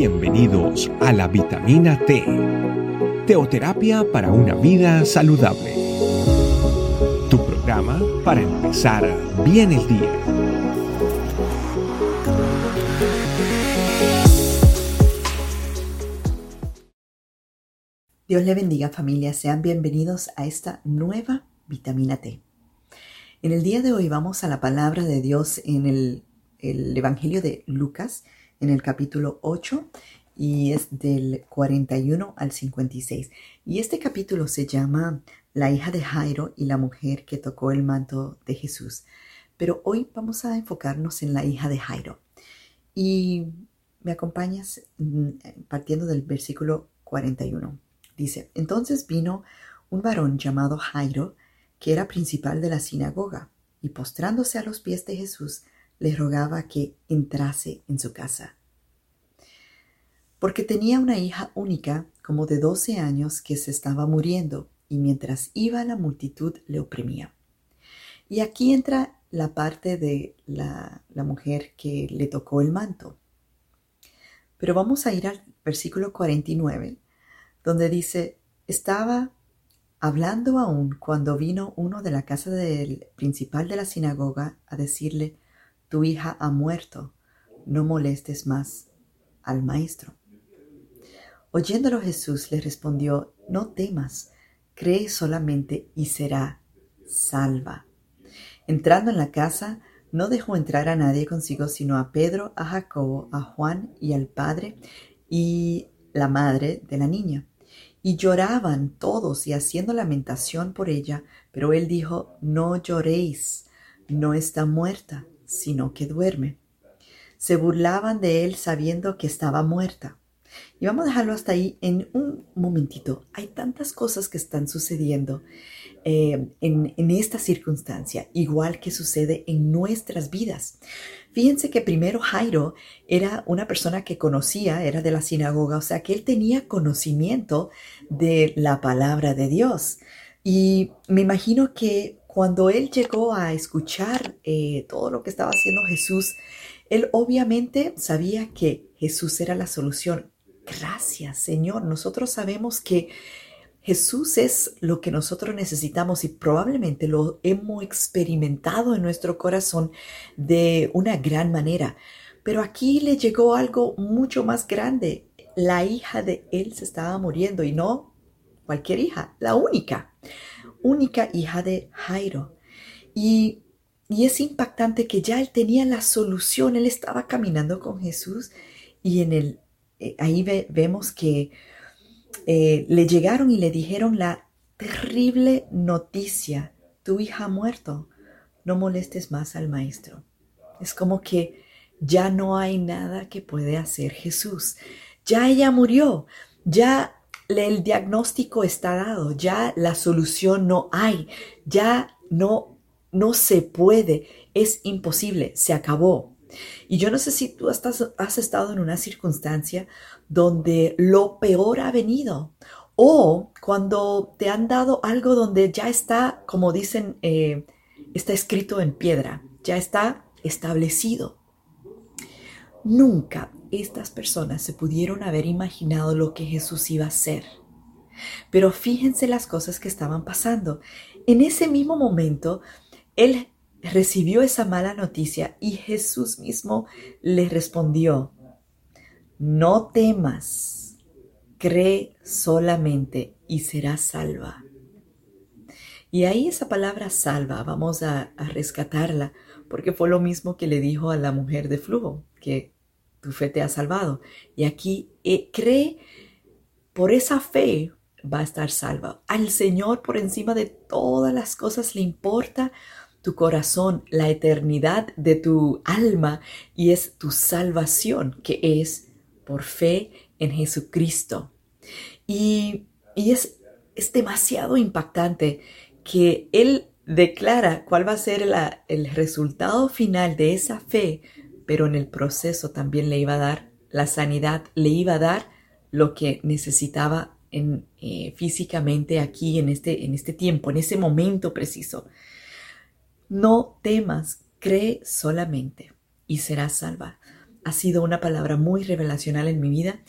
Bienvenidos a la vitamina T, teoterapia para una vida saludable. Tu programa para empezar bien el día. Dios le bendiga familia, sean bienvenidos a esta nueva vitamina T. En el día de hoy vamos a la palabra de Dios en el, el Evangelio de Lucas, en el capítulo 8 y es del 41 al 56. Y este capítulo se llama La hija de Jairo y la mujer que tocó el manto de Jesús. Pero hoy vamos a enfocarnos en la hija de Jairo. Y me acompañas mm, partiendo del versículo 41. Dice, entonces vino un varón llamado Jairo, que era principal de la sinagoga, y postrándose a los pies de Jesús, le rogaba que entrase en su casa. Porque tenía una hija única, como de doce años, que se estaba muriendo, y mientras iba la multitud le oprimía. Y aquí entra la parte de la, la mujer que le tocó el manto. Pero vamos a ir al versículo 49, donde dice, estaba hablando aún cuando vino uno de la casa del principal de la sinagoga a decirle, tu hija ha muerto, no molestes más al maestro. Oyéndolo Jesús le respondió, no temas, cree solamente y será salva. Entrando en la casa, no dejó entrar a nadie consigo sino a Pedro, a Jacobo, a Juan y al padre y la madre de la niña. Y lloraban todos y haciendo lamentación por ella, pero él dijo, no lloréis, no está muerta, sino que duerme. Se burlaban de él sabiendo que estaba muerta. Y vamos a dejarlo hasta ahí en un momentito. Hay tantas cosas que están sucediendo eh, en, en esta circunstancia, igual que sucede en nuestras vidas. Fíjense que primero Jairo era una persona que conocía, era de la sinagoga, o sea que él tenía conocimiento de la palabra de Dios. Y me imagino que cuando él llegó a escuchar eh, todo lo que estaba haciendo Jesús, él obviamente sabía que Jesús era la solución. Gracias, Señor. Nosotros sabemos que Jesús es lo que nosotros necesitamos y probablemente lo hemos experimentado en nuestro corazón de una gran manera. Pero aquí le llegó algo mucho más grande. La hija de él se estaba muriendo y no cualquier hija, la única, única hija de Jairo. Y, es impactante que ya él tenía la solución, él estaba caminando con Jesús y en el, eh, ahí vemos que eh, le llegaron y le dijeron la terrible noticia, tu hija ha muerto, no molestes más al maestro. Es como que ya no hay nada que puede hacer Jesús. Ya ella murió, ya el diagnóstico está dado, ya la solución no hay, ya no, no se puede, es imposible, se acabó. Y yo no sé si tú has, estado en una circunstancia donde lo peor ha venido o cuando te han dado algo donde ya está, como dicen, eh, está escrito en piedra, ya está establecido. Nunca estas personas se pudieron haber imaginado lo que Jesús iba a hacer. Pero fíjense las cosas que estaban pasando. En ese mismo momento, Él recibió esa mala noticia y Jesús mismo le respondió, no temas, cree solamente y serás salva. Y ahí esa palabra salva, vamos a, rescatarla, porque fue lo mismo que le dijo a la mujer de flujo, que tu fe te ha salvado. Y aquí eh, cree, por esa fe va a estar salva. Al Señor por encima de todas las cosas le importa tu corazón, la eternidad de tu alma y es tu salvación, que es por fe en Jesucristo. Y, es, es demasiado impactante que Él declara cuál va a ser el resultado final de esa fe, pero en el proceso también le iba a dar la sanidad, le iba a dar lo que necesitaba eh, físicamente aquí en este, en este tiempo, en ese momento preciso. No temas, cree solamente y serás salva. ha sido una palabra muy revelacional en mi vida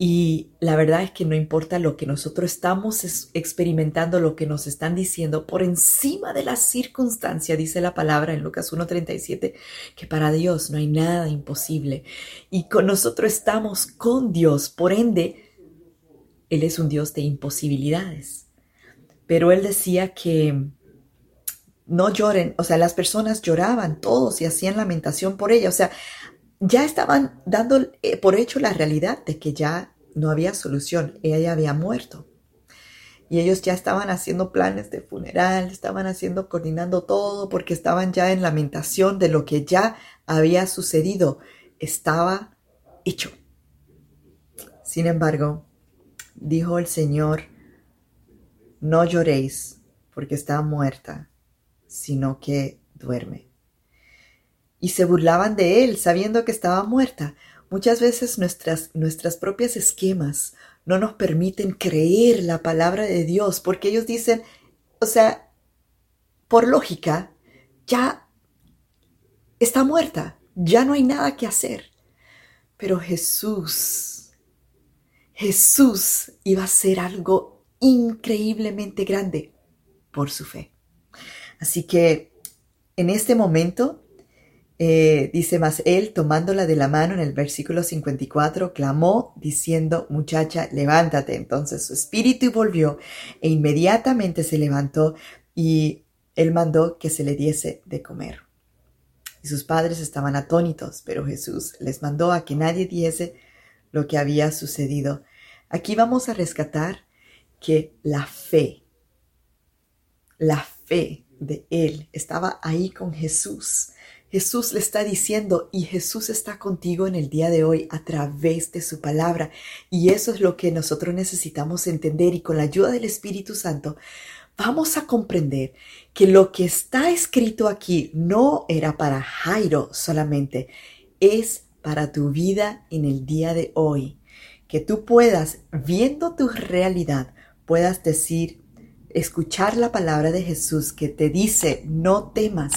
y la verdad es que no importa lo que nosotros estamos experimentando, lo que nos están diciendo, por encima de la circunstancia, dice la palabra en Lucas 1.37, que para Dios no hay nada imposible. Y con nosotros estamos con Dios, por ende, Él es un Dios de imposibilidades. Pero Él decía que no lloren, o sea, las personas lloraban todos y hacían lamentación por ella, o sea, ya estaban dando eh, por hecho la realidad de que ya no había solución, ella ya había muerto. Y ellos ya estaban haciendo planes de funeral, estaban haciendo, coordinando todo, porque estaban ya en lamentación de lo que ya había sucedido. Estaba hecho. Sin embargo, dijo el Señor, no lloréis porque está muerta, sino que duerme y se burlaban de él sabiendo que estaba muerta. Muchas veces nuestras, nuestras propias esquemas no nos permiten creer la palabra de Dios porque ellos dicen, o sea, por lógica, ya está muerta, ya no hay nada que hacer. Pero Jesús, Jesús iba a hacer algo increíblemente grande por su fe. Así que en este momento eh, dice más, él tomándola de la mano en el versículo 54, clamó diciendo, muchacha, levántate. Entonces su espíritu volvió e inmediatamente se levantó y él mandó que se le diese de comer. Y sus padres estaban atónitos, pero Jesús les mandó a que nadie diese lo que había sucedido. Aquí vamos a rescatar que la fe, la fe de él estaba ahí con Jesús Jesús le está diciendo y Jesús está contigo en el día de hoy a través de su palabra. Y eso es lo que nosotros necesitamos entender y con la ayuda del Espíritu Santo vamos a comprender que lo que está escrito aquí no era para Jairo solamente, es para tu vida en el día de hoy. Que tú puedas, viendo tu realidad, puedas decir, escuchar la palabra de Jesús que te dice, no temas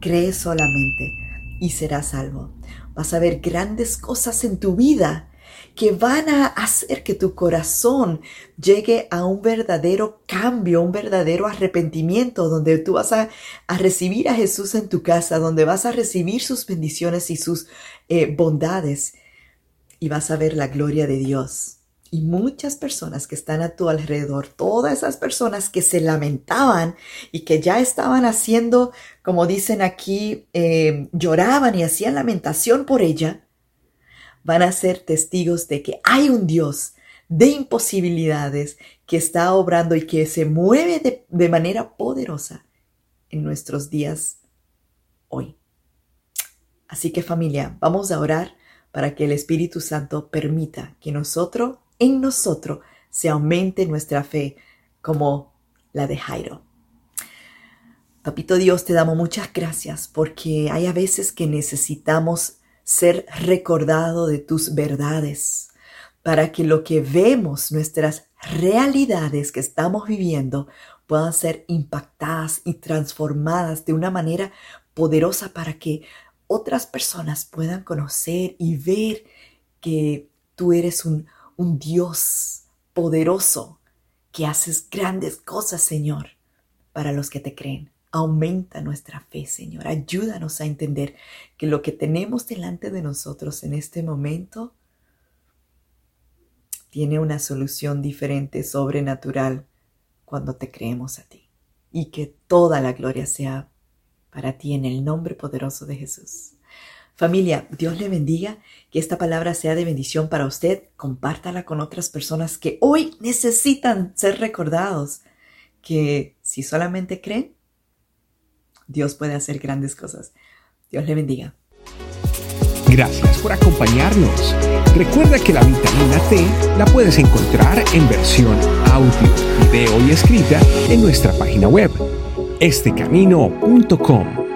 Cree solamente y serás salvo. Vas a ver grandes cosas en tu vida que van a hacer que tu corazón llegue a un verdadero cambio, un verdadero arrepentimiento, donde tú vas a, recibir a Jesús en tu casa, donde vas a recibir sus bendiciones y sus eh, bondades y vas a ver la gloria de Dios y muchas personas que están a tu alrededor, todas esas personas que se lamentaban y que ya estaban haciendo, como dicen aquí, eh, lloraban y hacían lamentación por ella, van a ser testigos de que hay un Dios de imposibilidades que está obrando y que se mueve de, de manera poderosa en nuestros días hoy. Así que familia, vamos a orar para que el Espíritu Santo permita que nosotros en nosotros se aumente nuestra fe como la de Jairo. Papito Dios, te damos muchas gracias porque hay a veces que necesitamos ser recordado de tus verdades para que lo que vemos, nuestras realidades que estamos viviendo, puedan ser impactadas y transformadas de una manera poderosa para que otras personas puedan conocer y ver que tú eres un, un Dios poderoso que haces grandes cosas, Señor, para los que te creen. Aumenta nuestra fe, Señor. Ayúdanos a entender que lo que tenemos delante de nosotros en este momento tiene una solución diferente, sobrenatural, cuando te creemos a ti. Y que toda la gloria sea para ti en el nombre poderoso de Jesús. Familia, Dios le bendiga, que esta palabra sea de bendición para usted. Compártala con otras personas que hoy necesitan ser recordados, que si solamente creen, Dios puede hacer grandes cosas. Dios le bendiga. Gracias por acompañarnos. Recuerda que la vitamina T la puedes encontrar en versión audio, video y escrita en nuestra página web, estecamino.com